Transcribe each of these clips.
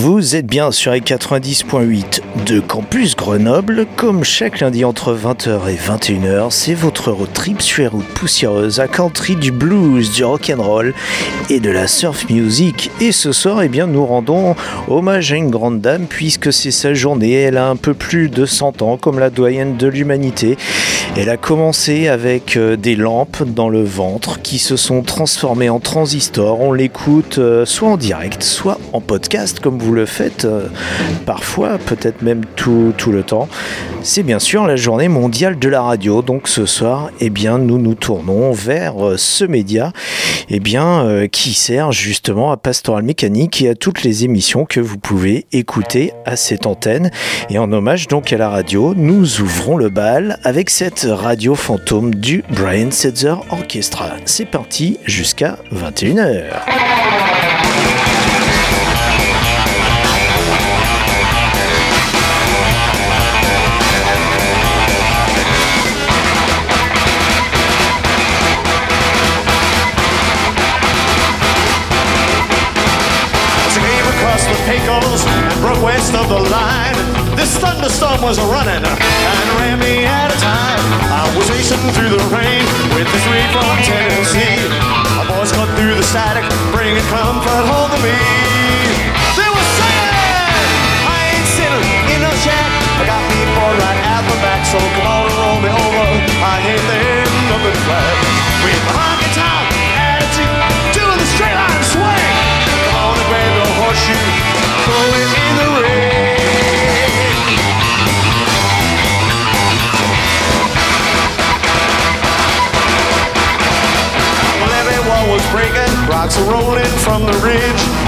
Vous êtes bien sur les 90.8 de Campus Grenoble. Comme chaque lundi entre 20h et 21h, c'est votre road trip sur les routes poussiéreuses à country du blues, du rock'n'roll et de la surf music. Et ce soir, eh bien, nous rendons hommage à une grande dame puisque c'est sa journée. Elle a un peu plus de 100 ans comme la doyenne de l'humanité. Elle a commencé avec euh, des lampes dans le ventre qui se sont transformées en transistors. On l'écoute euh, soit en direct, soit en podcast comme vous le faites euh, parfois, peut-être même tout, tout le temps. C'est bien sûr la journée mondiale de la radio. Donc ce soir, eh bien, nous nous tournons vers euh, ce média eh bien, euh, qui sert justement à Pastoral Mécanique et à toutes les émissions que vous pouvez écouter à cette antenne. Et en hommage donc à la radio, nous ouvrons le bal avec cette radio fantôme du Brian Setzer Orchestra. C'est parti jusqu'à 21h. And of the line, this thunderstorm was running and ran me out of time. I was racing through the rain with the sweet from Tennessee. My voice cut through the static, bringing comfort home to me. They were saying, I ain't sitting in no shack. I got me bored right out the back, so come on and roll me over. I ain't the end of. With my honky tonk rocks are rolling from the ridge.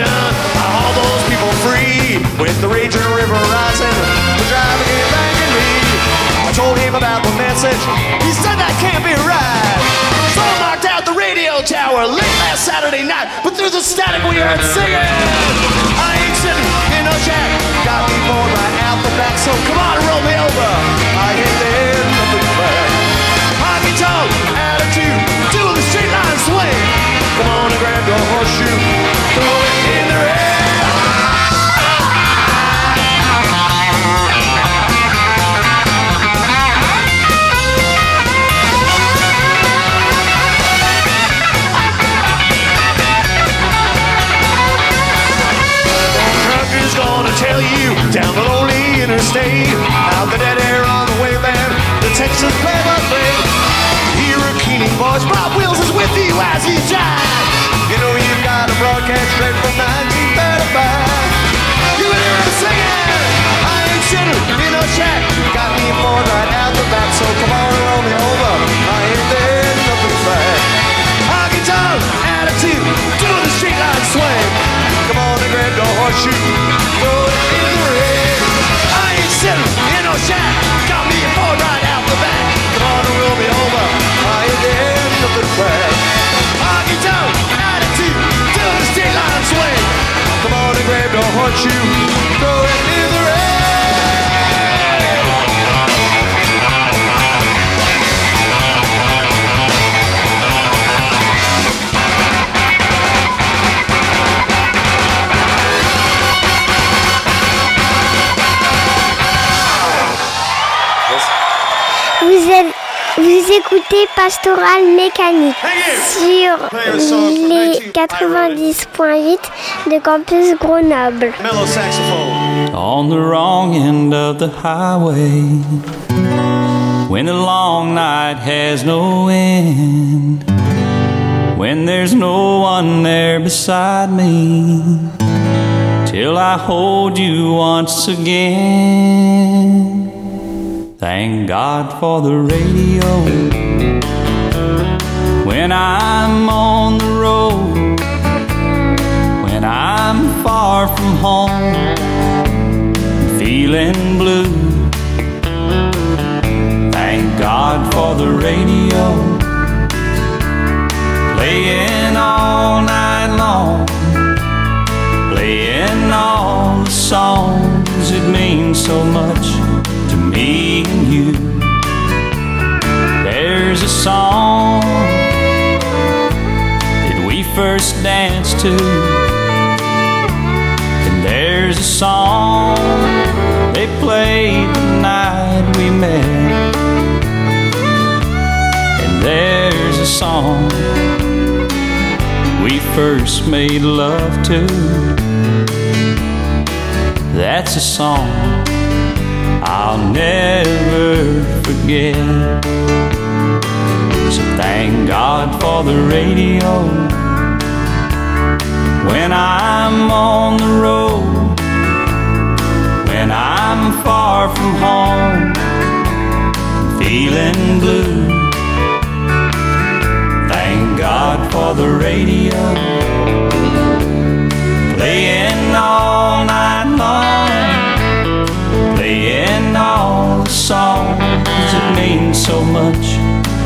I haul those people free. With the raging river rising, the driver came banging me. I told him about the message. He said that can't be right. So I marked out the radio tower late last Saturday night. But through the static we heard singing. I ain't sitting in no shack. Got me bored right out the back. So come on, roll me over. I hit the end of the track. Honky tonk attitude, down the lonely interstate how the dead air on the way there Texas play-by-play. Hear a keening voice, Bob Wills is with you as he jives. You know you've got a broadcast straight from 1935. You hear him singing. I ain't sitting in a shack. Got me bored right out the back, so come on and roll me over. I ain't there, nothing back. Honky tonk attitude, do the street line swing. Come on and grab your horseshoe, throw Oh, shack. Got me right out the back. Come on and roll me over. I ain't there, nothing back. Honky attitude, the street line swing. Come on and grab écoutez Pastoral Mécanique sur les 90.8 de Campus Grenoble. Mellow saxophone. on the wrong end of the highway when the long night has no end when there's no one there beside me till I hold you once again thank God for the radio. When I'm on the road when I'm far from home feeling blue. Thank God for the radio, playing all night long, playing all the songs that mean so much me and you. There's a song that we first danced to. And there's a song they played the night we met. And there's a song we first made love to. That's a song I'll never forget. So thank God for the radio when I'm on the road, when I'm far from home, feeling blue. Thank God for the radio, playing all night playing all the songs that mean so much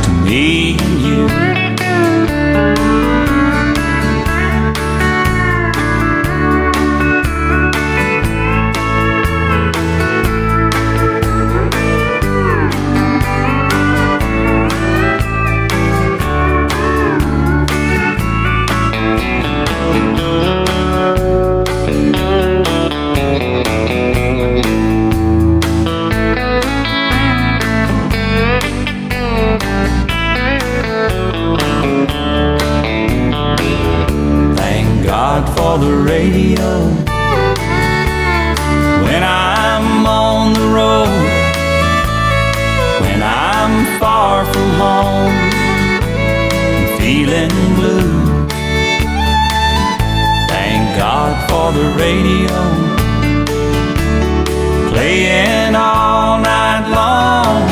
to me and you. The radio. When I'm on the road, when I'm far from home, feeling blue. Thank God for the radio. Playing all night long,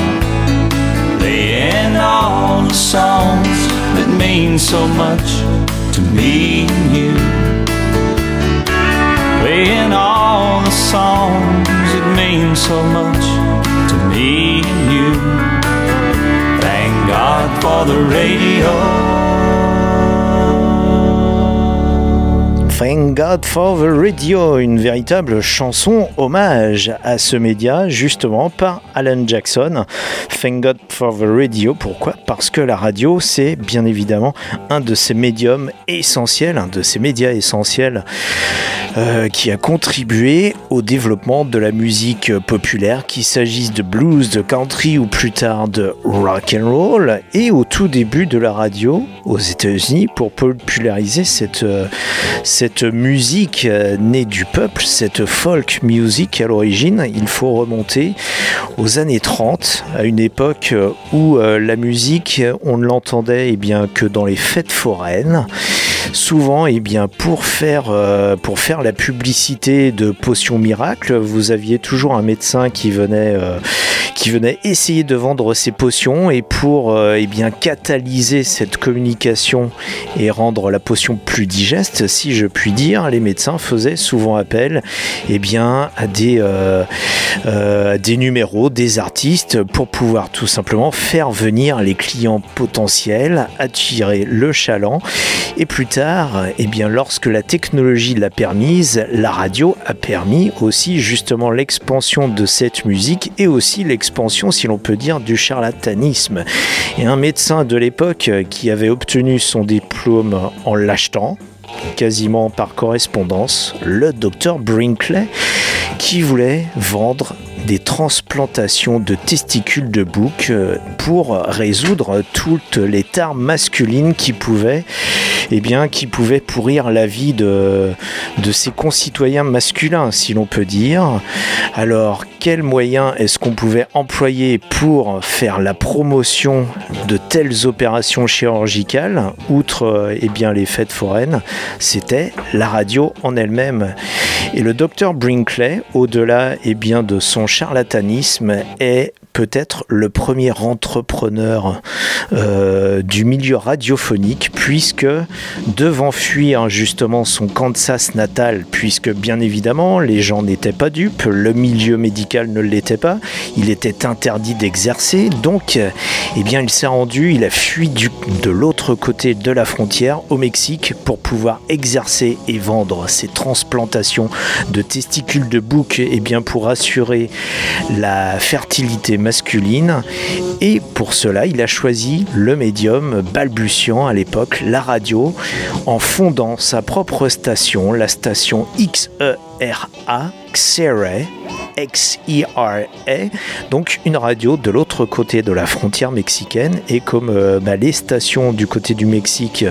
playing all the songs that mean so much to me and you. Playing all the songs that mean so much to me and you. Thank God for the radio. Thank God for the Radio, une véritable chanson hommage à ce média, justement par Alan Jackson. Thank God for the Radio, pourquoi? Parce que la radio, c'est bien évidemment un de ces médiums essentiels, un de ces médias essentiels euh, qui a contribué au développement de la musique populaire, qu'il s'agisse de blues, de country ou plus tard de rock and roll, et au tout début de la radio aux États-Unis pour populariser cette, euh, cette musique euh, née du peuple, cette folk music à l'origine, il faut remonter aux années 30, à une époque euh, où euh, la musique, on ne l'entendait eh bien, que dans les fêtes foraines. Souvent eh bien, pour, faire, pour faire la publicité de potions miracles, vous aviez toujours un médecin qui venait, qui venait essayer de vendre ses potions et pour eh bien, catalyser cette communication et rendre la potion plus digeste, si je puis dire, les médecins faisaient souvent appel eh bien, à, des, euh, euh, des numéros, des artistes, pour pouvoir tout simplement faire venir les clients potentiels, attirer le chaland. Et plus tard, eh bien, lorsque la technologie l'a permise, la radio a permis aussi justement l'expansion de cette musique et aussi l'expansion, si l'on peut dire, du charlatanisme. Et un médecin de l'époque qui avait obtenu son diplôme en l'achetant, quasiment par correspondance, le docteur Brinkley, qui voulait vendre des transplantations de testicules de bouc euh, pour résoudre toutes les tares masculines qui pouvaient, eh bien, qui pouvaient pourrir la vie de, de ses concitoyens masculins, si l'on peut dire. Alors, quels moyens est-ce qu'on pouvait employer pour faire la promotion de telles opérations chirurgicales, outre euh, eh bien, les fêtes foraines C'était la radio en elle-même. Et le docteur Brinkley, au-delà eh bien, de son charlatanisme, est peut-être le premier entrepreneur euh, du milieu radiophonique, puisque devant fuir justement son Kansas natal, puisque bien évidemment les gens n'étaient pas dupes, le milieu médical ne l'était pas, il était interdit d'exercer, donc eh bien il s'est rendu, il a fui du, de l'autre côté de la frontière au Mexique pour pouvoir exercer et vendre ses transplantations de testicules de bouc, et eh bien pour assurer la fertilité masculine. Et pour cela, il a choisi le médium balbutiant à l'époque, la radio, en fondant sa propre station, la station XERA, XERA, XERA, donc une radio de l'autre côté de la frontière mexicaine. Et comme euh, bah, les stations du côté du Mexique,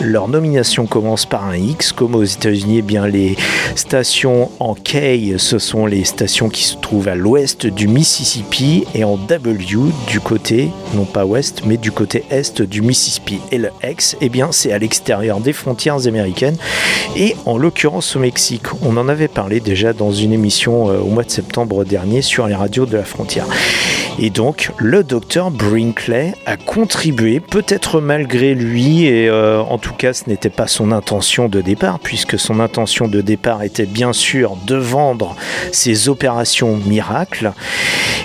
leur nomination commence par un X, comme aux États-Unis, eh les stations en K, ce sont les stations qui se trouvent à l'ouest du Mississippi, et en W du côté, non pas ouest, mais du côté est du Mississippi. Et le X, eh bien c'est à l'extérieur des frontières américaines, et en l'occurrence au Mexique. On en avait parlé déjà dans une émission euh, au mois de septembre dernier sur les radios de la frontière. Et donc, le docteur Brinkley a contribué, peut-être malgré lui, et euh, en tout cas, ce n'était pas son intention de départ, puisque son intention de départ était bien sûr de vendre ses opérations miracles.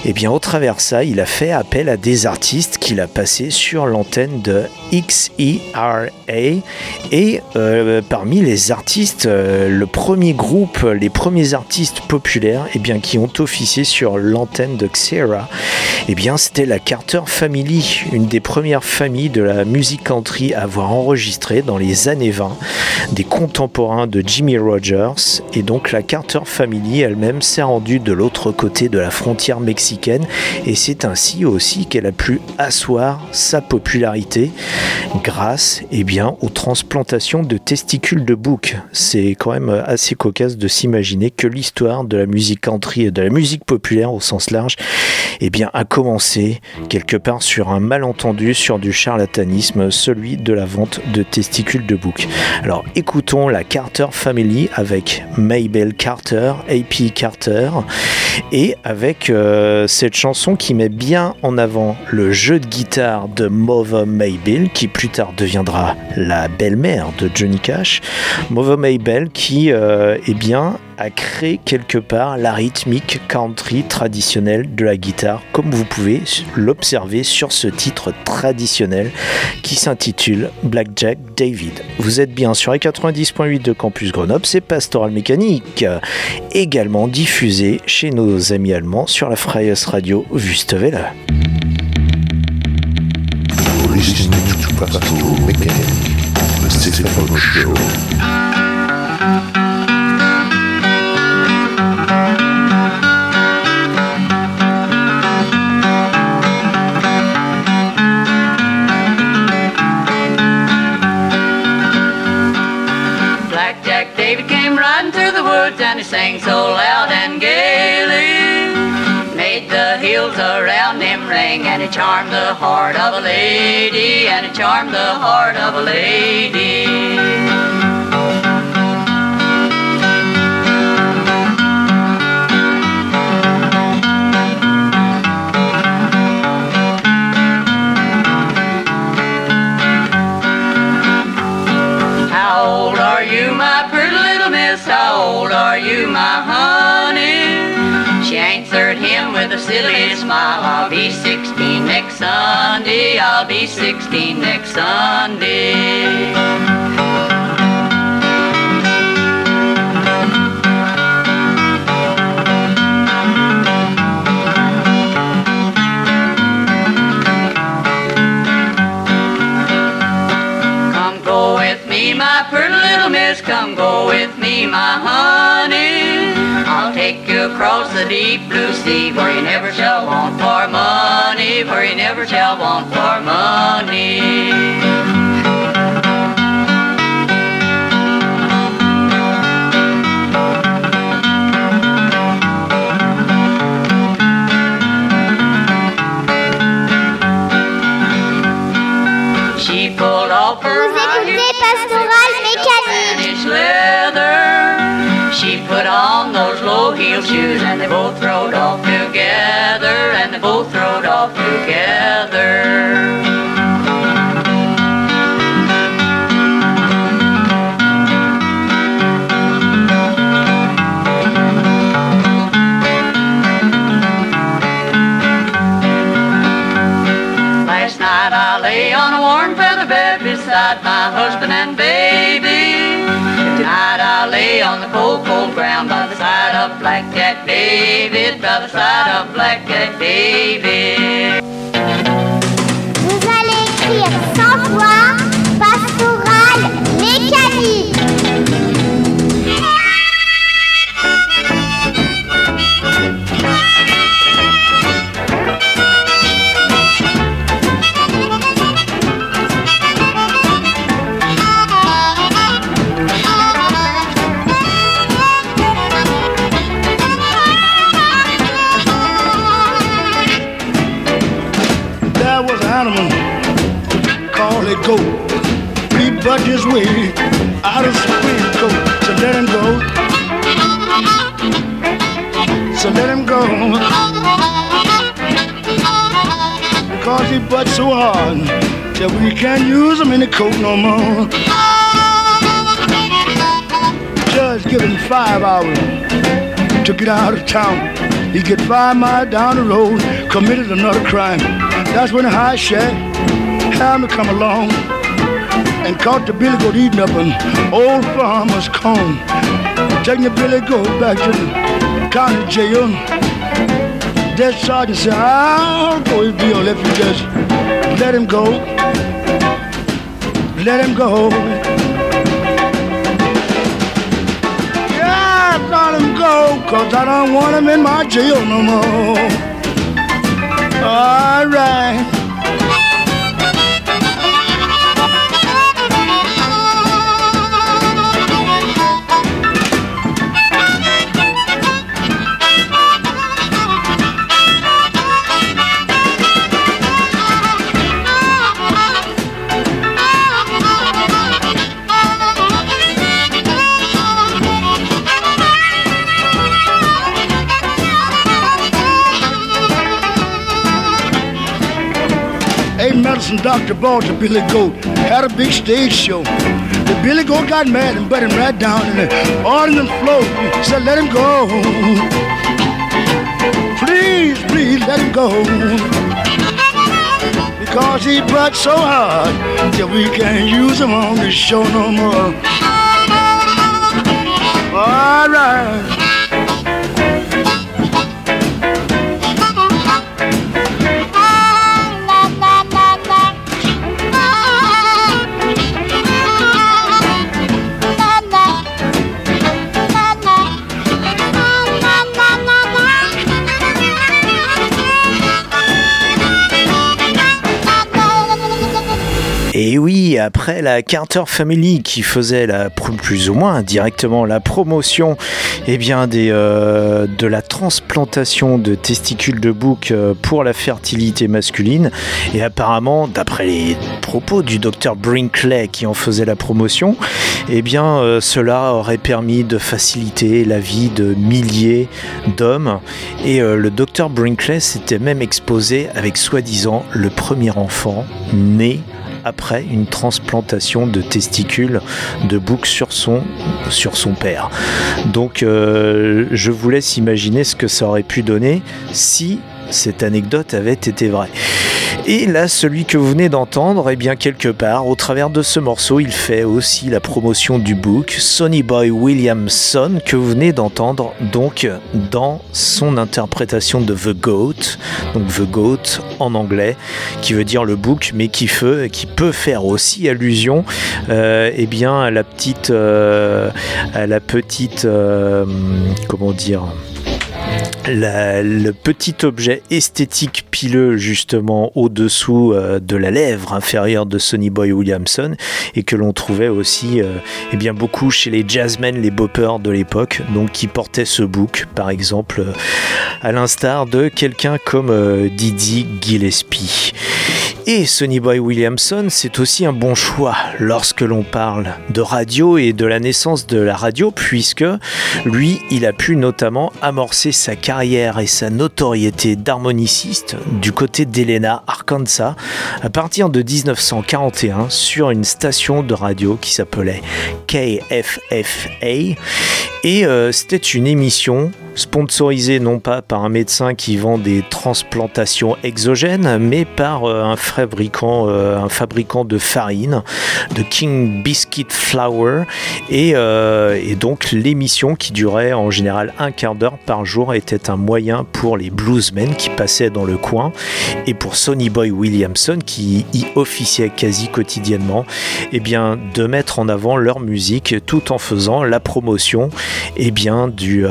Et bien, au travers de ça, il a fait appel à des artistes qu'il a passés sur l'antenne de XERA. Et euh, parmi les artistes, le premier groupe, les premiers artistes populaires, et bien, qui ont officié sur l'antenne de Xera, eh bien, c'était la Carter Family, une des premières familles de la musique country à avoir enregistré dans les années 20 des contemporains de Jimmy Rogers. Et donc, la Carter Family elle-même s'est rendue de l'autre côté de la frontière mexicaine. Et c'est ainsi aussi qu'elle a pu asseoir sa popularité grâce eh bien, aux transplantations de testicules de bouc. C'est quand même assez cocasse de s'imaginer que l'histoire de la musique country et de la musique populaire au sens large eh bien, a commencé quelque part sur un malentendu, sur du charlatanisme, celui de la vente de testicules de bouc. Alors écoutons la Carter Family avec Mabel Carter, AP Carter, et avec euh, cette chanson qui met bien en avant le jeu de guitare de Mother Mabel, qui plus tard deviendra la belle-mère de Johnny Cash. Mother Mabel qui, euh, eh bien, a créé quelque part la rythmique country traditionnelle de la guitare, comme vous pouvez l'observer sur ce titre traditionnel qui s'intitule Blackjack David. Vous êtes bien sur les 90.8 de Campus Grenoble, c'est Pastoral Mécanique, également diffusé chez nos amis allemands sur la Freies Radio Wüstewelle. And he sang so loud and gaily. Made the hills around him ring and he charmed the heart of a lady and he charmed the heart of a lady. Silly smile. I'll be 16 next Sunday. I'll be 16 next Sunday. Come go with me, my pretty little miss. Come go with me, my honey. Take you across the deep blue sea where you never shall want for money, where you never shall want for money. Shoes and they both rode off together and they both rode off together. Last night I lay on a warm feather bed beside my husband and baby. Tonight I lay on the cold, cold ground by the side of Black Jack David, by the side of Black Jack David. Way out of coat. So let him go. So let him go. Because he butts so hard that we can't use him in the coat no more. Judge give him five hours to get out of town. He get five miles down the road, committed another crime. That's when the high sheriff had me come along and caught the billy goat eating up an old farmer's corn. Taking the billy goat back to the county jail. That sergeant said, I'll go his bill if you just let him go. Let him go. Yeah, let him go, cause I don't want him in my jail no more. All right. Bought the Billy Goat, had a big stage show. The Billy Goat got mad and put him right down in the floor. Said, let him go. Please, please let him go. Because he butt so hard that we can't use him on the show no more. All right. La Carter Family qui faisait la, plus ou moins directement la promotion eh bien, euh, de la transplantation de testicules de bouc euh, pour la fertilité masculine, et apparemment, d'après les propos du docteur Brinkley qui en faisait la promotion, eh bien, euh, cela aurait permis de faciliter la vie de milliers d'hommes. Et le docteur Brinkley s'était même exposé avec soi-disant le premier enfant né après une transplantation de testicules de bouc sur son, père. Donc euh, je vous laisse imaginer ce que ça aurait pu donner si cette anecdote avait été vraie. Et là, celui que vous venez d'entendre, eh bien quelque part, au travers de ce morceau, il fait aussi la promotion du book Sonny Boy Williamson que vous venez d'entendre donc dans son interprétation de The Goat, donc The Goat en anglais, qui veut dire le book, mais qui, peut faire aussi allusion, euh, eh bien à la petite, euh, à la petite, euh, comment dire le petit objet esthétique pileux justement au-dessous euh, de la lèvre inférieure de Sonny Boy Williamson et que l'on trouvait aussi euh, eh bien beaucoup chez les jazzmen, les boppers de l'époque, donc qui portaient ce bouc par exemple euh, à l'instar de quelqu'un comme Didi Gillespie. Et Sonny Boy Williamson, c'est aussi un bon choix lorsque l'on parle de radio et de la naissance de la radio, puisque lui, il a pu notamment amorcer sa et sa notoriété d'harmoniciste du côté d'Elena, Arkansas, à partir de 1941 sur une station de radio qui s'appelait KFFA. Et euh, c'était une émission sponsorisé non pas par un médecin qui vend des transplantations exogènes, mais par euh, un fabricant, euh, un fabricant de farine, de King Biscuit Flour, euh, et, donc l'émission qui durait en général un quart d'heure par jour était un moyen pour les bluesmen qui passaient dans le coin et pour Sonny Boy Williamson qui y officiait quasi quotidiennement, eh bien de mettre en avant leur musique tout en faisant la promotion et eh bien du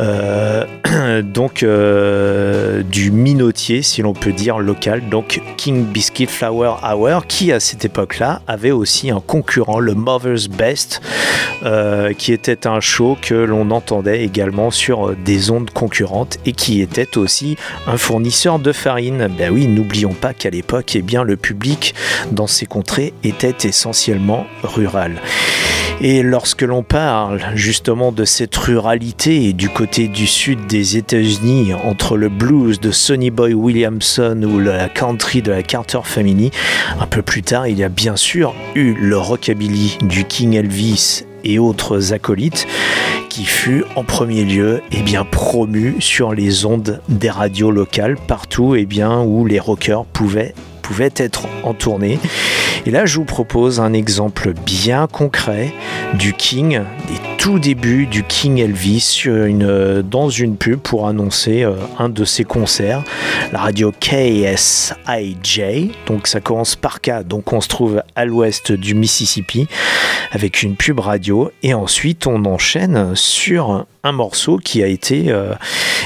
euh, donc euh, du minotier, si l'on peut dire, local, donc King Biscuit Flower Hour, qui à cette époque-là avait aussi un concurrent, le Mother's Best, euh, qui était un show que l'on entendait également sur des ondes et qui était aussi un fournisseur de farine. Ben oui, n'oublions pas qu'à l'époque, eh bien, le public dans ces contrées était essentiellement rural. Et lorsque l'on parle justement de cette ruralité du côté du sud des États-Unis, entre le blues de Sonny Boy Williamson ou la country de la Carter Family, un peu plus tard, il y a bien sûr eu le rockabilly du King Elvis et autres acolytes qui fut en premier lieu eh bien, promu sur les ondes des radios locales partout et eh bien, où les rockers pouvaient pouvaient être en tournée. Et là, je vous propose un exemple bien concret du King, des tout débuts du King Elvis une, dans une pub pour annoncer euh, un de ses concerts, la radio KSIJ. Donc ça commence par K, donc on se trouve à l'ouest du Mississippi avec une pub radio et ensuite on enchaîne sur un morceau qui a été euh,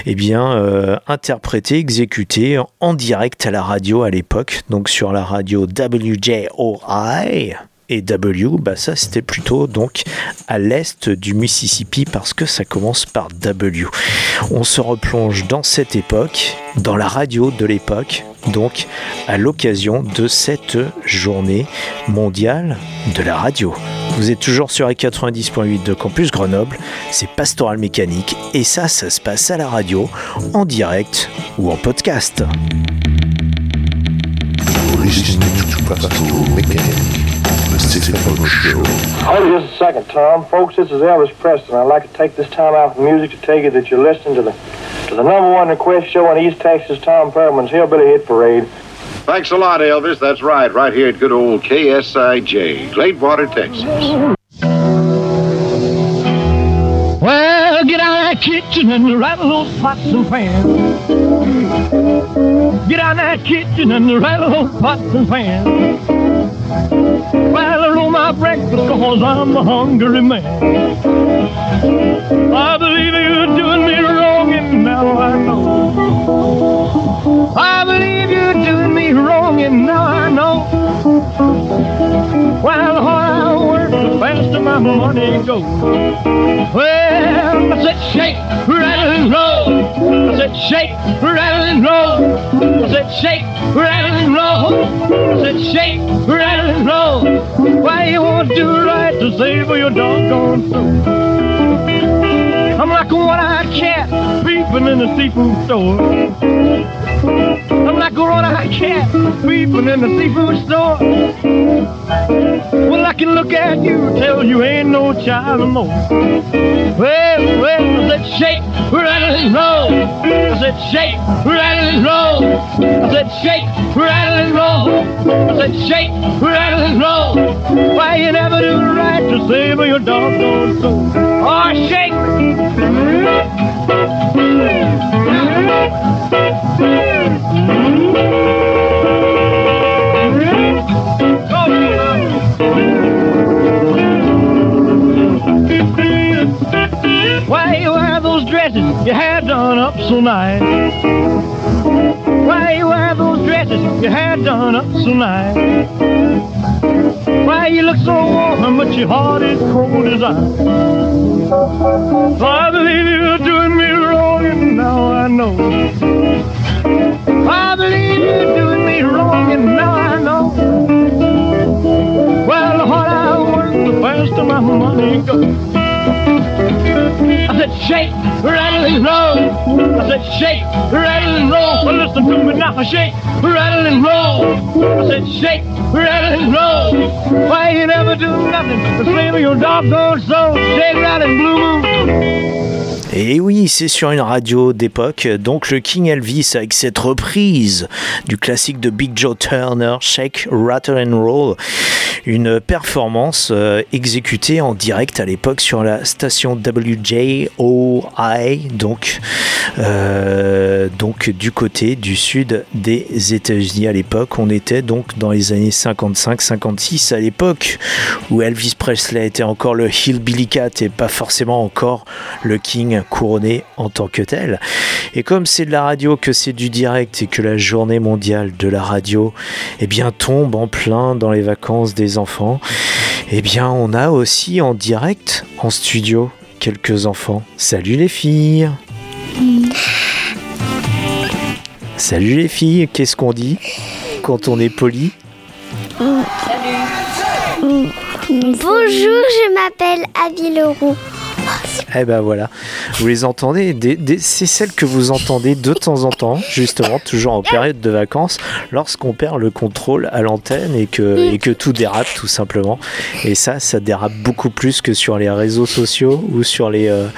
eh euh, interprété, exécuté en direct à la radio à l'époque, donc sur la radio WJOI. Et W, bah ça c'était plutôt donc à l'est du Mississippi parce que ça commence par W. On se replonge dans cette époque, dans la radio de l'époque, donc à l'occasion de cette journée mondiale de la radio. Vous êtes toujours sur les 90.8 de Campus Grenoble, c'est Pastoral Mécanique et ça, ça se passe à la radio, en direct ou en podcast. Hold just a second, Tom. Folks, this is Elvis Preston. I'd like to take this time out from music to tell you that you're listening to the to the number one request show on East Texas, Tom Perman's Hillbilly Hit Parade. Thanks a lot, Elvis. That's right, right here at good old KSIJ, Gladewater, Texas. Well, get out of that kitchen and rattle those pots and pans. Get out of that kitchen and rattle those pots and pans. Well, I roll my breakfast cause I'm a hungry man. I believe you're doing me wrong and now I know. I believe you're doing me wrong and now I know. My money go. Well, I said shake, rattle and roll. I said shake, rattle and roll. I said shake, rattle and roll. I said shake, rattle and roll. Why you won't do right to save your doggone soul? I'm like a one-eyed cat peeping in the seafood store. I'm like a one-eyed cat peeping in the seafood store. Well, I can look at you, tell you ain't no child no more. Well, well, I said shake, rattle and roll. I said shake, rattle and roll. I said shake, rattle and roll. I said shake, rattle and roll. Why you never do right to save your doggone soul? Oh, shake. Why dresses you had done up so nice? Why you wear those dresses you had done up so nice? Why you look so warm but your heart is cold as ice? I believe you're doing me wrong and now I know. I believe you're doing me wrong and now I know. Well, the I work, the faster my money goes. Said shake, rattle and roll. I said shake, rattle and roll. Well, listen to me now, shake, rattle and roll. I said shake, rattle and roll. Why you never do nothing to save your doggone soul? Shake, rattle and blue moon. Et oui, c'est sur une radio d'époque, donc le King Elvis avec cette reprise du classique de Big Joe Turner, Shake, Rattle and Roll, une performance euh, exécutée en direct à l'époque sur la station WJOI, donc, euh, donc du côté du sud des États-Unis à l'époque. On était donc dans les années 55-56 à l'époque où Elvis Presley était encore le Hillbilly Cat et pas forcément encore le King couronné en tant que tel. Et comme c'est de la radio, que c'est du direct et que la journée mondiale de la radio eh bien, tombe en plein dans les vacances des enfants, eh bien on a aussi en direct en studio quelques enfants. Salut les filles Salut les filles, qu'est-ce qu'on dit quand on est poli? Bonjour, je m'appelle Abby Leroux. Eh ben voilà, vous les entendez, des- des- c'est celles que vous entendez de temps en temps, justement, toujours en période de vacances, lorsqu'on perd le contrôle à l'antenne et que, et que tout dérape tout simplement. Et ça, ça dérape beaucoup plus que sur les réseaux sociaux ou sur les, euh,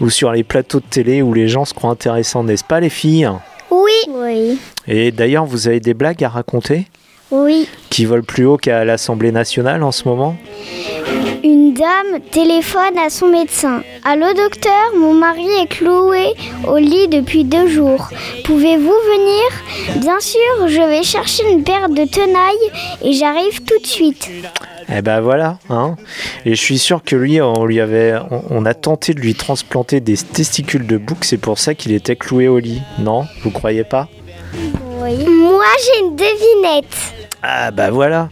ou sur les plateaux de télé où les gens se croient intéressants, n'est-ce pas les filles? Oui. Oui. Et d'ailleurs, vous avez des blagues à raconter? Oui. qui volent plus haut qu'à l'Assemblée nationale en ce moment? Une dame téléphone à son médecin. Allô docteur, mon mari est cloué au lit depuis deux jours. Pouvez-vous venir? Bien sûr, je vais chercher une paire de tenailles et j'arrive tout de suite. Eh ben voilà, hein. Et je suis sûr que lui, on lui avait, on, on a tenté de lui transplanter des testicules de bouc, c'est pour ça qu'il était cloué au lit. Non, vous croyez pas? Oui. Moi j'ai une devinette. Ah bah voilà.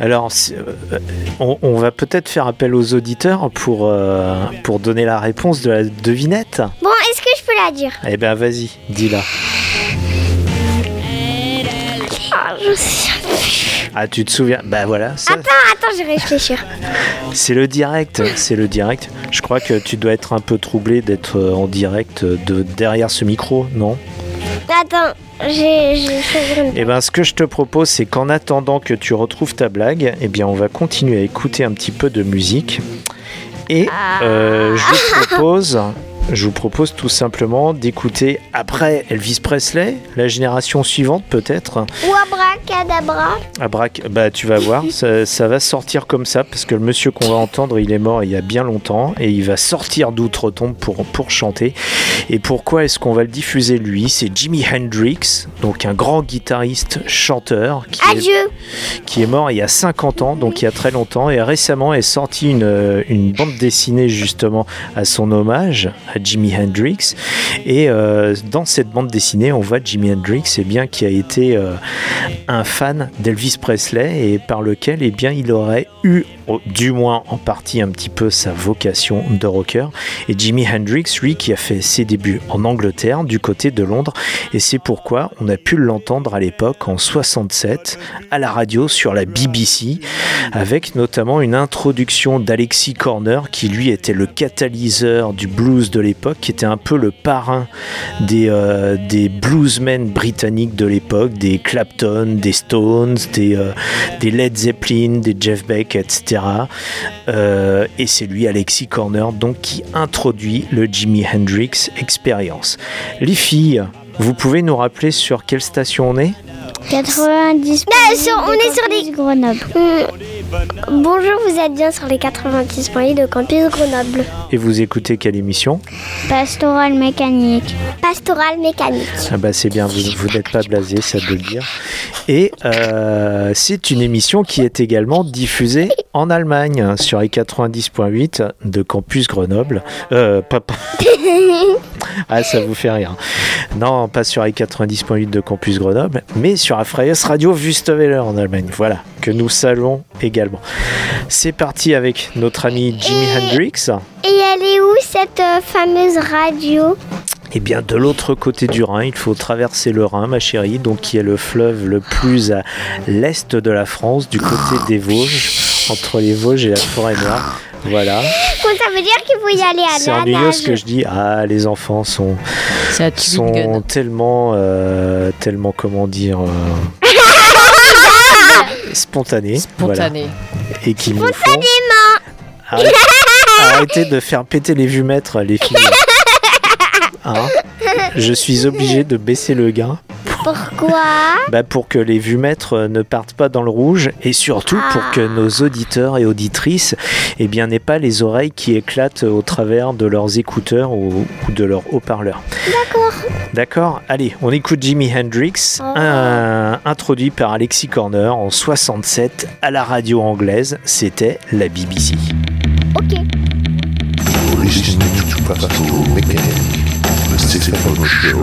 Alors, euh, on, on va peut-être faire appel aux auditeurs pour euh, pour donner la réponse de la devinette. Bon, est-ce que je peux la dire? Eh ben vas-y, dis-la. Ah, je sais. Ah, tu te souviens? Bah voilà, ça, Attends, attends, je vais réfléchir. c'est le direct, c'est le direct. Je crois que tu dois être un peu troublé d'être euh, en direct de derrière ce micro, non? Attends, j'ai. Eh ben, ce que je te propose, c'est qu'en attendant que tu retrouves ta blague, eh bien, on va continuer à écouter un petit peu de musique. Et euh, je vous propose, je vous propose tout simplement d'écouter après Elvis Presley, la génération suivante peut-être. Ou abracadabra. À Brac, bah tu vas voir, ça, ça va sortir comme ça parce que le monsieur qu'on va entendre, il est mort il y a bien longtemps et il va sortir d'outre-tombe pour, pour chanter. Et pourquoi est-ce qu'on va le diffuser lui? C'est Jimi Hendrix, donc un grand guitariste chanteur qui est, Adieu. qui est mort il y a 50 ans, donc il y a très longtemps, et récemment est sorti une, une bande dessinée justement à son hommage Jimi Hendrix. Et euh, dans cette bande dessinée, on voit Jimi Hendrix eh bien, qui a été euh, un fan d'Elvis Presley et par lequel eh bien, il aurait eu du moins en partie un petit peu sa vocation de rocker. Et Jimi Hendrix, lui, qui a fait ses débuts en Angleterre, du côté de Londres. Et c'est pourquoi on a pu l'entendre à l'époque, en 67, à la radio sur la BBC, avec notamment une introduction d'Alexis Corner, qui lui était le catalyseur du blues de l'époque, qui était un peu le parrain des, euh, bluesmen britanniques de l'époque, des Clapton, des Stones, des, euh, des Led Zeppelin, des Jeff Beck, etc. Euh, et c'est lui, Alexis Corner, donc qui introduit le Jimi Hendrix Experience. Les filles, vous pouvez nous rappeler sur quelle station on est? 90. Non, sur- on est sur les- Grenoble. Bonjour, vous êtes bien sur les 90.8 de Campus Grenoble. Et vous écoutez quelle émission? Pastoral mécanique. Pastoral mécanique. Ah bah c'est bien, vous, n'êtes pas blasé, ça de le dire. Et euh, c'est une émission qui est également diffusée en Allemagne sur les 90.8 de Campus Grenoble. Euh, pas- ah, ça vous fait rire. Non, pas sur les 90.8 de Campus Grenoble, mais sur la Freies Radio Wüstewelle en Allemagne. Voilà, que nous saluons également. C'est parti avec notre ami Jimi Hendrix. Et elle est où cette euh, fameuse radio? Eh bien, de l'autre côté du Rhin, il faut traverser le Rhin, ma chérie, donc qui est le fleuve le plus à l'est de la France, du côté des Vosges, entre les Vosges et la forêt noire. Voilà. Ça veut dire qu'il faut y aller à C'est ennuyeux ce que je dis. Ah, les enfants sont, sont tellement, euh, tellement, comment dire, euh, spontanés. Spontané. voilà. Et qui font Arrête- Arrêtez de faire péter les vumètres, les filles. Hein? Je suis obligé de baisser le gain Pourquoi bah, pour que les vumètres euh, ne partent pas dans le rouge et surtout pour que nos auditeurs et auditrices eh bien, n'aient pas les oreilles qui éclatent au travers de leurs écouteurs ou, ou de leurs haut-parleurs. D'accord. D'accord Allez, on écoute Jimi Hendrix, un- introduit par Alexis Corner en 67 à la radio anglaise. C'était la BBC. Ok. The Stephen Show.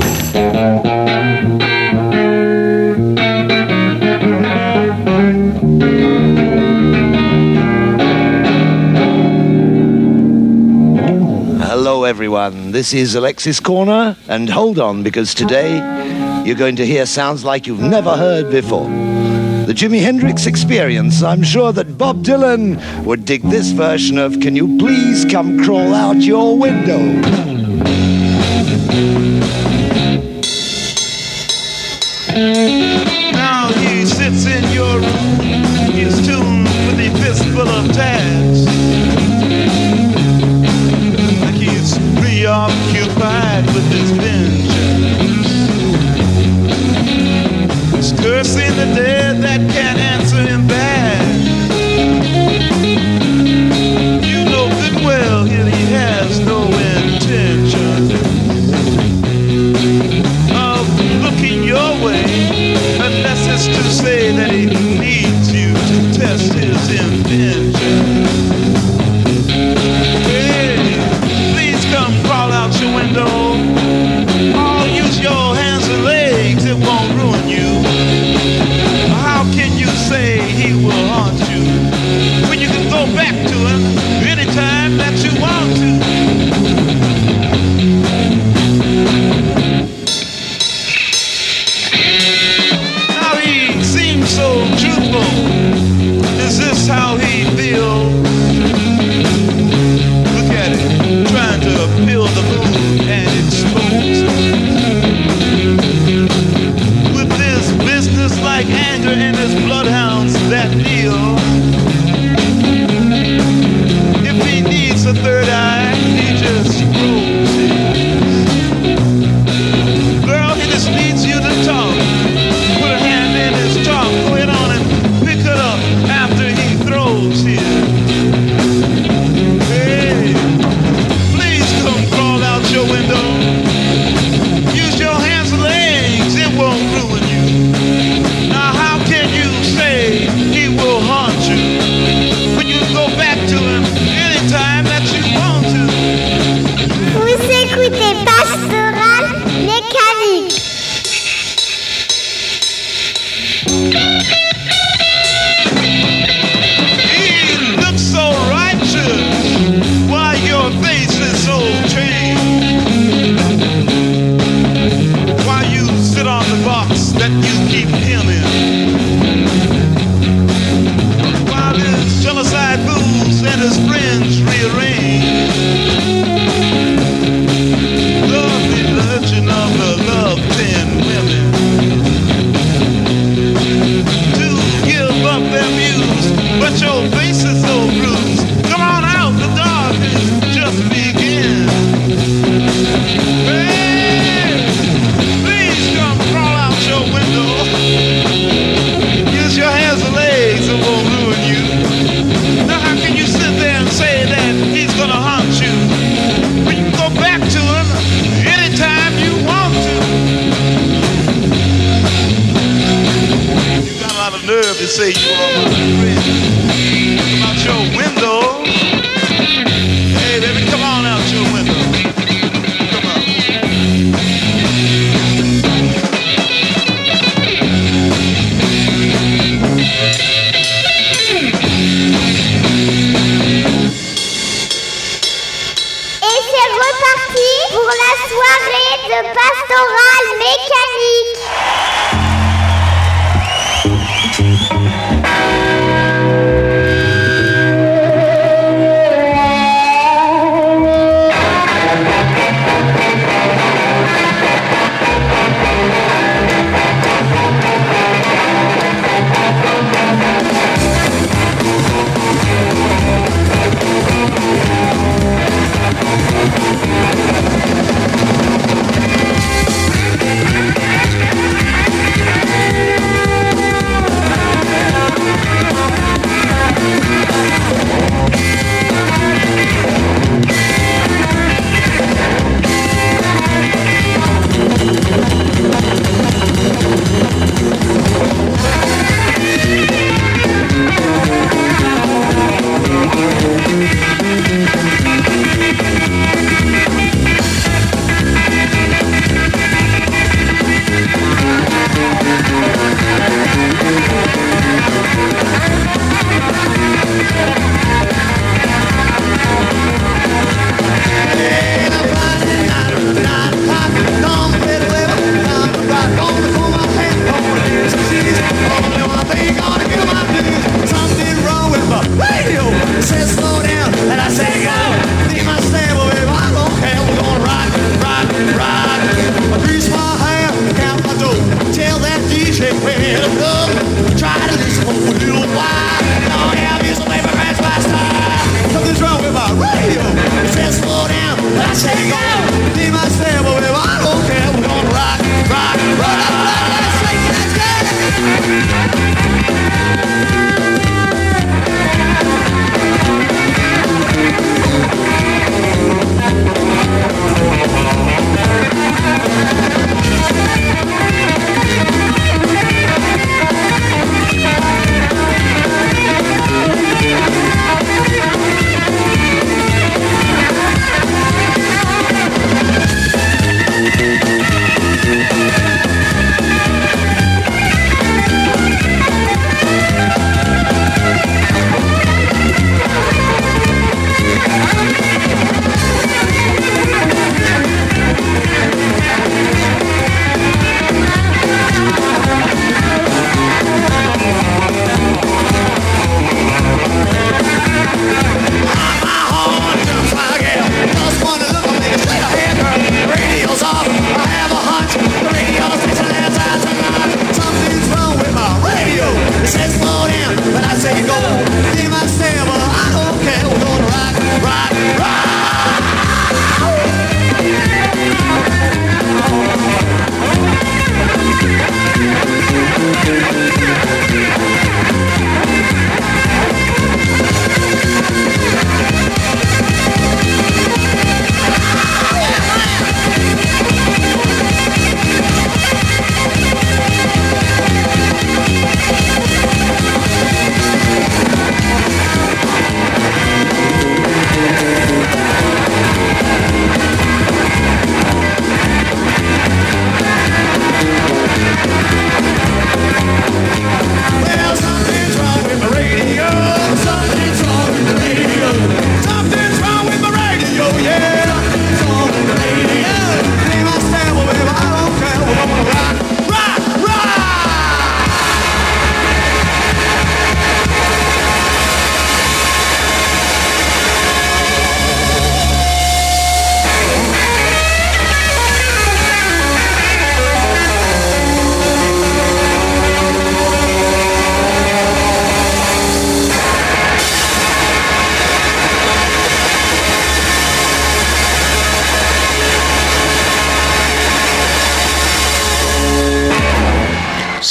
Hello, everyone. This is Alexis Corner, and hold on because today you're going to hear sounds like you've never heard before. The Jimi Hendrix Experience. I'm sure that Bob Dylan would dig this version of Can You Please Come Crawl Out Your Window? with this pen.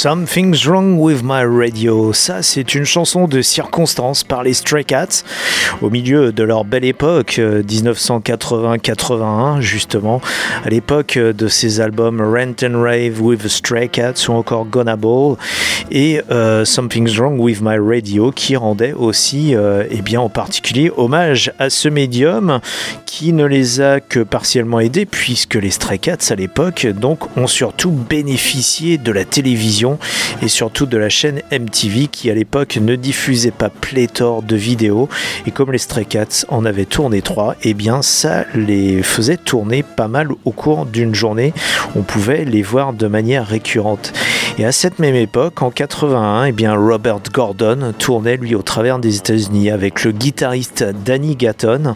Something's Wrong with My Radio. Ça, c'est une chanson de circonstance par les Stray Cats au milieu de leur belle époque, 1980-81, euh, justement, à l'époque de ces albums Rent and Rave with Stray Cats ou encore Gonna Ball et euh, Something's Wrong with My Radio qui rendait aussi, euh, eh bien, en particulier, hommage à ce médium qui ne les a que partiellement aidés puisque les Stray Cats à l'époque donc ont surtout bénéficié de la télévision et surtout de la chaîne MTV qui à l'époque ne diffusait pas pléthore de vidéos. Et comme les Stray Cats en avaient tourné trois et eh bien ça les faisait tourner pas mal au cours d'une journée. On pouvait les voir de manière récurrente. Et à cette même époque en 81 et eh bien Robert Gordon tournait lui au travers des États-Unis avec le guitariste Danny Gatton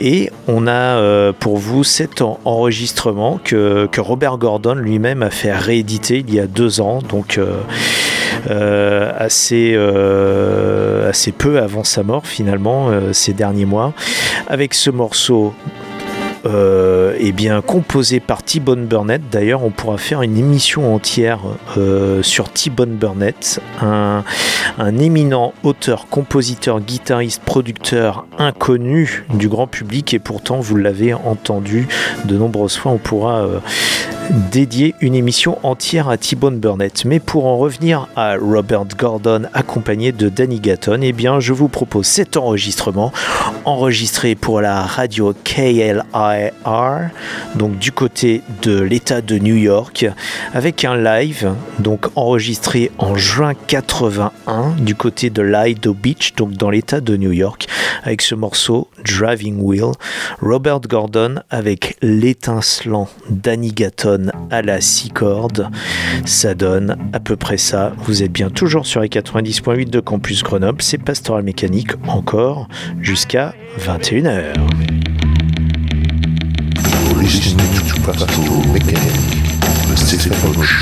et on a euh, pour vous cet enregistrement que, Robert Gordon lui-même a fait rééditer il y a deux ans, donc euh, euh, assez peu avant sa mort finalement, ces derniers mois, avec ce morceau euh, eh bien, composé par T-Bone Burnett. D'ailleurs, on pourra faire une émission entière euh, sur T-Bone Burnett, un, éminent auteur, compositeur, guitariste, producteur inconnu du grand public et pourtant vous l'avez entendu de nombreuses fois. On pourra euh, dédier une émission entière à T-Bone Burnett. Mais pour en revenir à Robert Gordon accompagné de Danny Gatton, eh bien, je vous propose cet enregistrement enregistré pour la radio KLIR, donc du côté de l'État de New York, avec un live, donc enregistré en juin 81 du côté de Lido Beach, donc dans l'État de New York, avec ce morceau Driving Wheel, Robert Gordon avec l'étincelant Danny Gatton à la six cordes. Ça donne à peu près ça. Vous êtes bien toujours sur les 90.8 de Campus Grenoble. C'est Pastoral Mécanique encore jusqu'à 21h.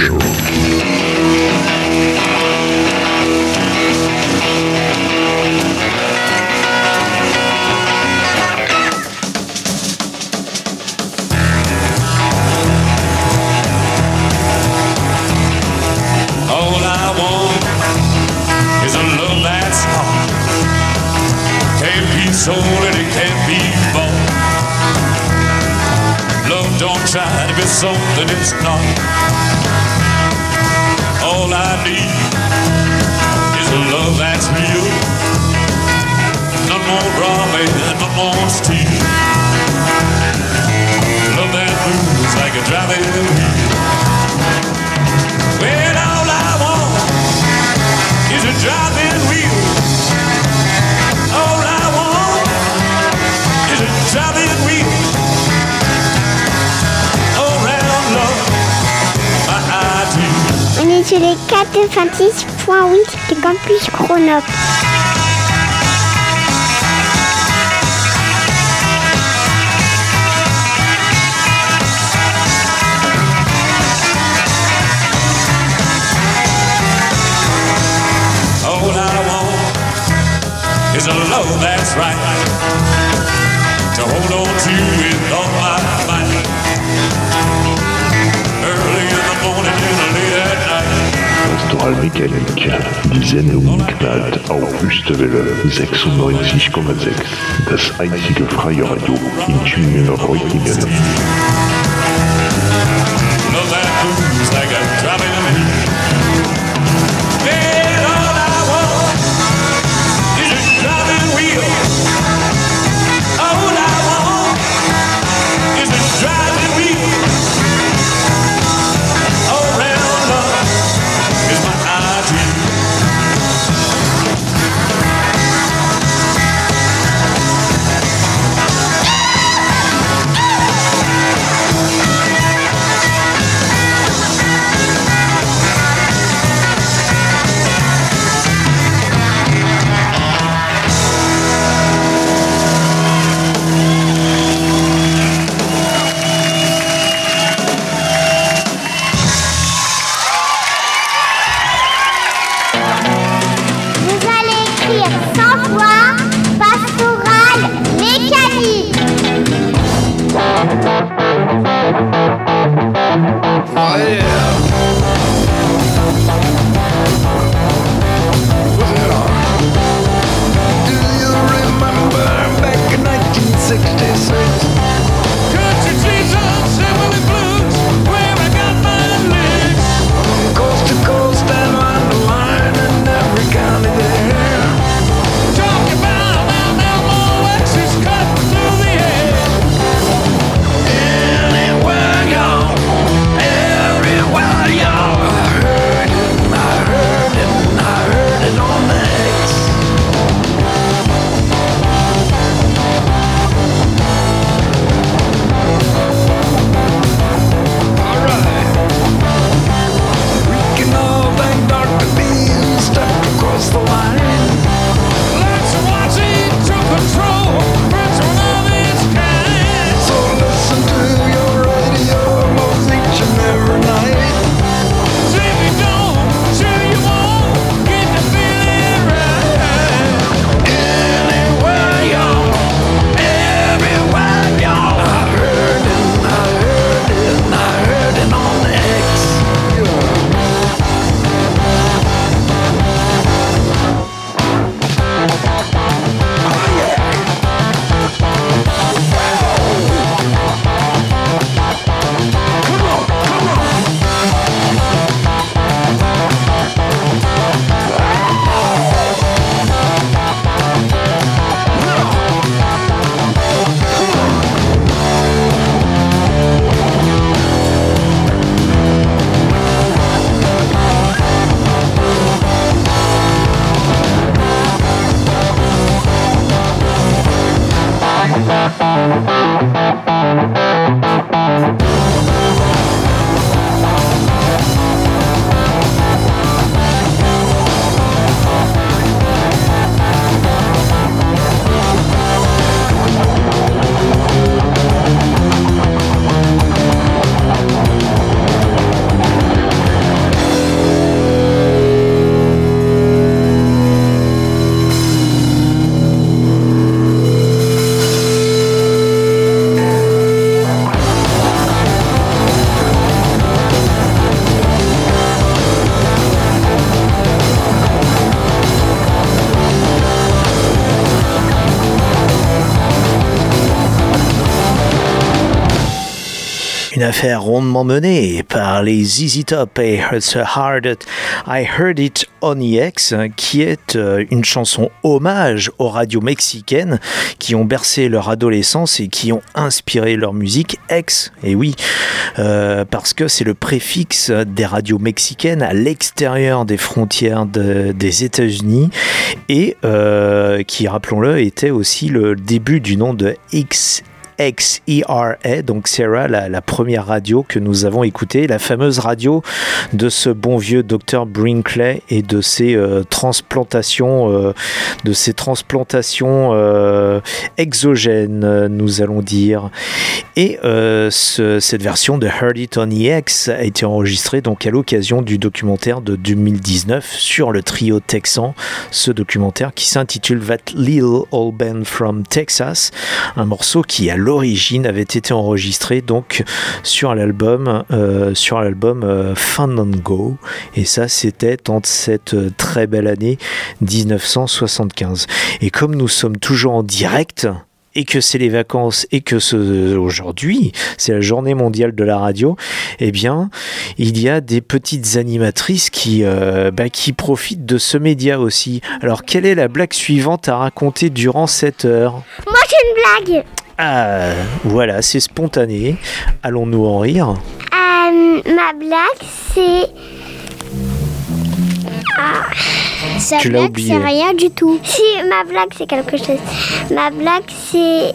sold something it's not. On est sur les 426.8 de Campus Grenoble. All I want is a that's right. Oral Mechanik. Die Sendung knallt auf Wüstewelle 96,6. Das einzige freie Radio in Tübingen-Reutlingen. Affaire rondement menée par les ZZ Top et It's Hard I Heard It on EX, qui est euh, une chanson hommage aux radios mexicaines qui ont bercé leur adolescence et qui ont inspiré leur musique ex. Et oui, euh, parce que c'est le préfixe des radios mexicaines à l'extérieur des frontières de- des États-Unis et euh, qui, rappelons-le, était aussi le début du nom de X. XERA, donc Sarah, la, la première radio que nous avons écoutée, la fameuse radio de ce bon vieux docteur Brinkley et de ses euh, transplantations, euh, de ses transplantations euh, exogènes, nous allons dire. Et ce- cette version de Heard It on EX a été enregistrée donc à l'occasion du documentaire de 2019 sur le trio texan, ce documentaire qui s'intitule That Little Old Band from Texas, un morceau qui à l'origine avait été enregistré donc sur l'album euh, sur l'album euh, et ça c'était en cette euh, très belle année 1975 et comme nous sommes toujours en direct et que c'est les vacances et que aujourd'hui c'est la journée mondiale de la radio, eh bien il y a des petites animatrices qui, euh, bah, qui profitent de ce média aussi. Alors quelle est la blague suivante à raconter durant cette heure? Moi j'ai une blague. Ah voilà, c'est spontané. Allons-nous en rire Euh, ma blague c'est. Ah. Sa Tu l'as blague, oublié. C'est rien du tout. Si, ma blague c'est quelque chose. Ma blague c'est.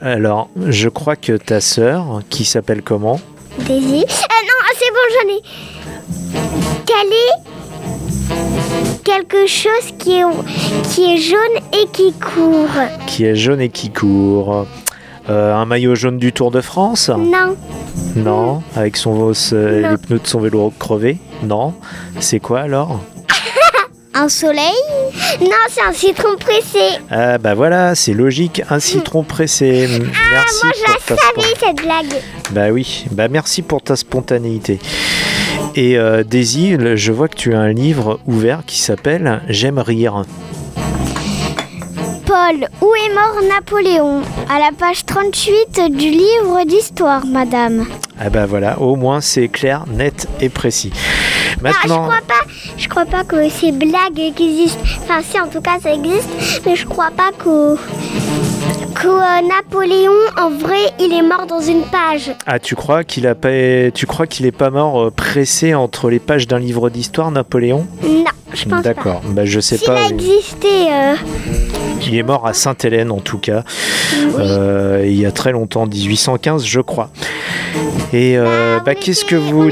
Alors, je crois que ta sœur, qui s'appelle comment? Daisy. Ah non, c'est bon, j'en ai. Quel est quelque chose qui est, qui est jaune et qui court Qui est jaune et qui court Euh, Un maillot jaune du Tour de France Non. Non. Avec son, Non. les pneus de son vélo crevés Non. C'est quoi alors Un soleil Non, c'est un citron pressé. Ah bah voilà, c'est logique, un citron pressé. Merci Ah, moi je la savais cette blague. Bah oui, bah merci pour ta spontanéité. Et euh, Daisy, je vois que tu as un livre ouvert qui s'appelle J'aime rire. Paul, où est mort Napoléon? À la page 38 du livre d'histoire, madame. Ah bah voilà, au moins c'est clair, net et précis. Ah, je Maintenant, crois pas, je crois pas que ces blagues existent. Enfin, si, en tout cas, ça existe, mais je crois pas que que euh, Napoléon, en vrai, il est mort dans une page. ah tu crois qu'il a pas, tu crois qu'il est pas mort euh, pressé entre les pages d'un livre d'histoire, Napoléon? Non, je pense pas. D'accord, bah je sais S'il pas. a existé, euh, Il est mort à Sainte-Hélène en tout cas, Euh, il y a très longtemps, 1815 je crois. Et euh, bah, qu'est-ce que vous...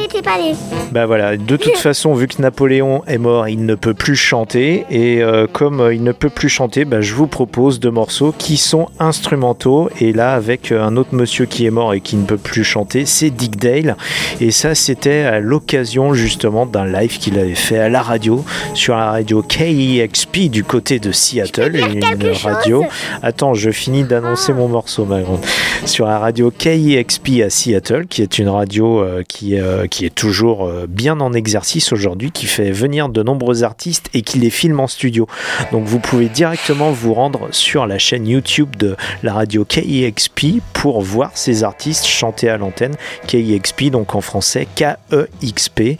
Bah voilà, de toute façon, vu que Napoléon est mort, il ne peut plus chanter. Et euh, comme il ne peut plus chanter, bah, je vous propose deux morceaux qui sont instrumentaux. Et là, avec un autre monsieur qui est mort et qui ne peut plus chanter, c'est Dick Dale. Et ça, c'était à l'occasion justement d'un live qu'il avait fait à la radio, sur la radio KEXP du côté de Seattle, une radio. Attends, je finis d'annoncer mon morceau, ma grande. Sur la radio KEXP à Seattle, qui est une radio euh, qui, euh, qui est toujours euh, bien en exercice aujourd'hui, qui fait venir de nombreux artistes et qui les filme en studio. Donc vous pouvez directement vous rendre sur la chaîne YouTube de la radio KEXP pour voir ces artistes chanter à l'antenne. KEXP, donc en français K-E-X-P.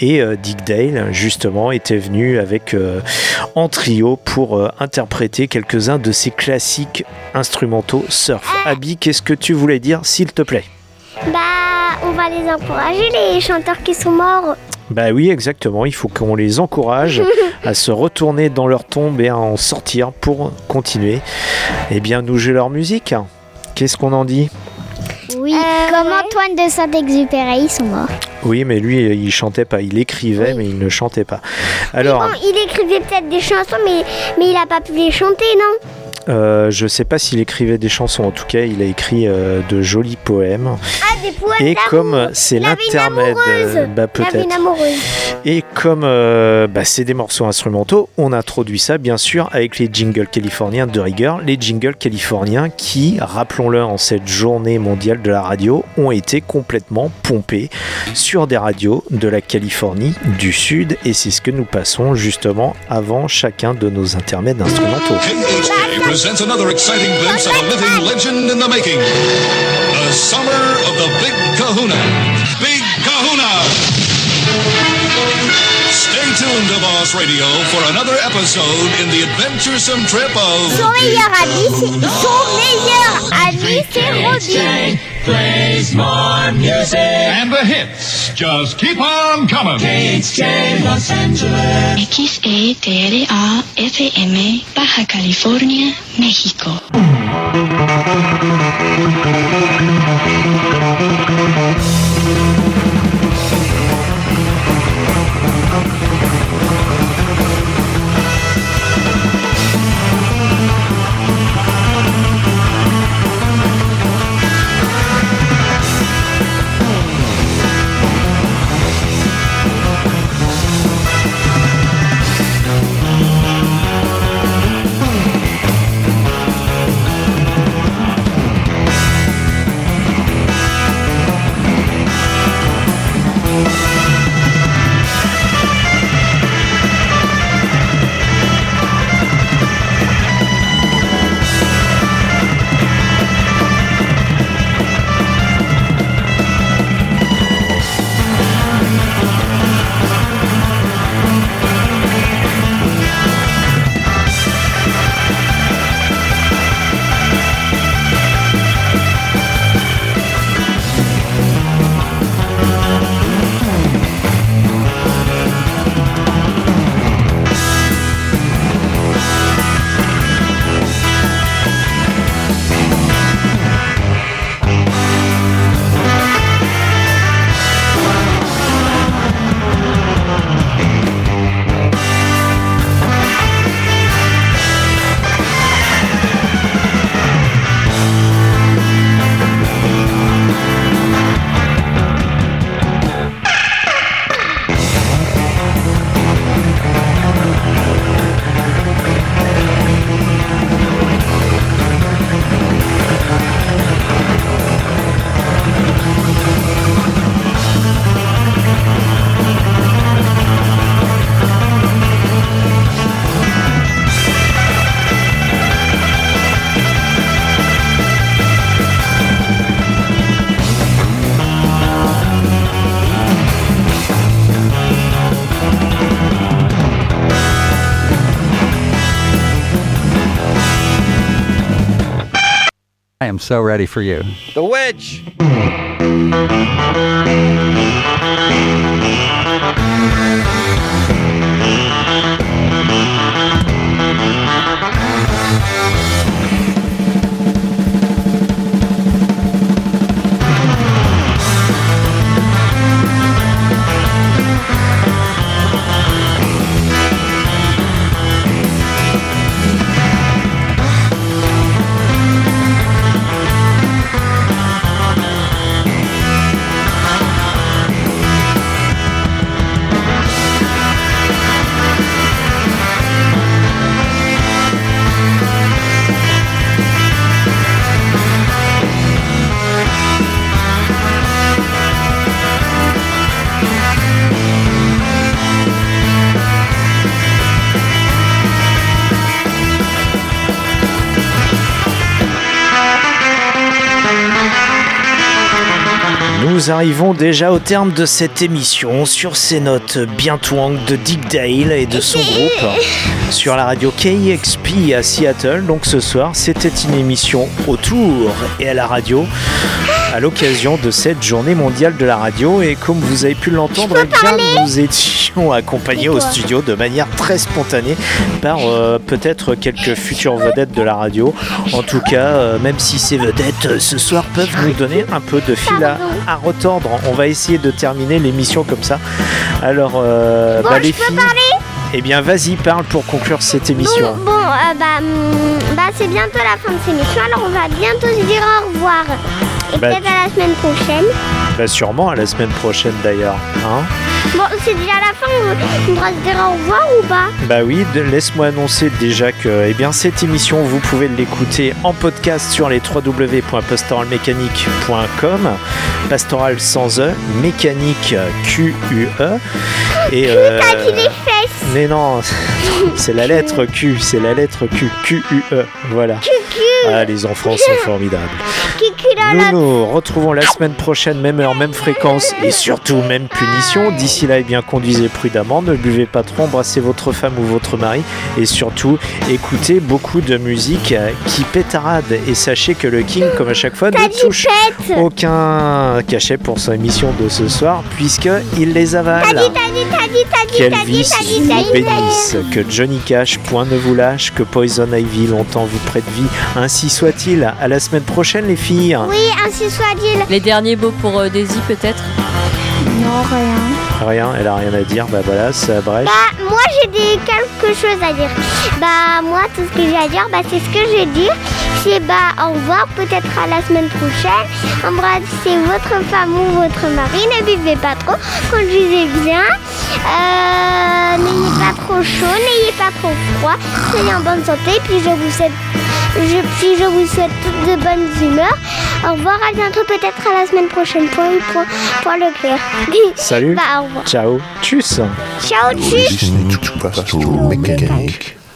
Et Dick Dale, justement, était venu avec en trio pour euh, quelques-uns de ses classiques instrumentaux surf. Abby, qu'est-ce que tu voulais dire, s'il te plaît? Bah, on va les encourager, les chanteurs qui sont morts. Bah oui, exactement. Il faut qu'on les encourage à se retourner dans leur tombe et à en sortir pour continuer. Eh bien, nous jouer leur musique. Qu'est-ce qu'on en dit? Oui, comme Antoine de Saint-Exupéry, ils sont morts. Oui, mais lui, il chantait pas. Il écrivait, mais il ne chantait pas. Alors, Bon, il écrivait peut-être des chansons, mais, mais il a pas pu les chanter, non? Euh, je sais pas s'il écrivait des chansons. En tout cas, il a écrit euh, de jolis poèmes. Ah, des poèmes Et comme c'est La vie l'intermède, euh, bah, peut-être. Et comme euh, bah, c'est des morceaux instrumentaux, on introduit ça bien sûr avec les jingles californiens de rigueur. Les jingles californiens qui, rappelons-le, en cette journée mondiale de la radio, ont été complètement pompés sur des radios de la Californie du Sud. Et c'est ce que nous passons justement avant chacun de nos intermèdes instrumentaux. Presents another exciting glimpse of a living legend in the making. The summer of the Big Kahuna. Big Kahuna! Tuned to Boss Radio for another episode in the adventuresome trip of... Son meilleur ami, c'est son meilleur ami, c'est Robbie. plays more music. And the hits just keep on coming. XE TRA FM Baja California, México. I am so ready for you. The Wedge! Nous arrivons déjà au terme de cette émission sur ces notes bien twang de Dick Dale et de son groupe sur la radio KXP à Seattle. Donc ce soir, c'était une émission autour et à la radio à l'occasion de cette journée mondiale de la radio et comme vous avez pu l'entendre, eh nous étions accompagnés au studio de manière très spontanée par euh, peut-être quelques futures vedettes de la radio. En tout cas, euh, même si ces vedettes euh, ce soir peuvent nous donner un peu de fil à, à retordre, on va essayer de terminer l'émission comme ça. Alors, euh, Bon, bah, je les peux filles, parler eh bien, vas-y, parle pour conclure cette émission. Bon, euh, bah, hum, bah c'est bientôt la fin de cette émission, alors on va bientôt se dire au revoir. Et Bah, peut-être à la semaine prochaine. Bah, sûrement à la semaine prochaine d'ailleurs. Hein Bon, c'est déjà la fin, on devra se dire au revoir ou pas? Bah oui, laisse-moi annoncer déjà que eh bien, cette émission, vous pouvez l'écouter en podcast sur les www.pastoralmécanique.com. Pastoral sans E, mécanique Q-U-E. Et, euh, Mais non, c'est la lettre Q, c'est la lettre Q, Q-U-E, voilà. Ah, les enfants sont formidables. Nous nous retrouvons la semaine prochaine, même heure, même fréquence et surtout même punition. D'ici là, eh bien, conduisez prudemment, ne buvez pas trop, embrassez votre femme ou votre mari et surtout écoutez beaucoup de musique euh, qui pétarade. Et sachez que le King, comme à chaque fois, ne touche aucun cachet pour son émission de ce soir puisqu'il les avale. Qu'Elvis vous bénisse, que Johnny Cash, point ne vous lâche, que Poison Ivy longtemps vous prête vie. Ainsi soit-il. À la semaine prochaine, les filles. Oui, ainsi soit-il. Les derniers mots pour euh, Daisy, peut-être? Non, rien. Rien, elle a rien à dire. Bah voilà, ça brèche. Bah, moi j'ai des quelque chose à dire. Bah, moi, tout ce que j'ai à dire, bah, c'est ce que j'ai dit. C'est bah, au revoir, peut-être à la semaine prochaine. Embrassez votre femme ou votre mari. Ne buvez pas trop. Conduisez bien. Euh, n'ayez pas trop chaud, n'ayez pas trop froid. Soyez en bonne santé. Puis je vous souhaite, je, puis je vous souhaite toutes de bonnes humeurs. Au revoir, à bientôt, peut-être à la semaine prochaine pour, pour, pour le clair. Salut. Bah, au revoir. Ciao. Tchuss. Ciao, tchuss.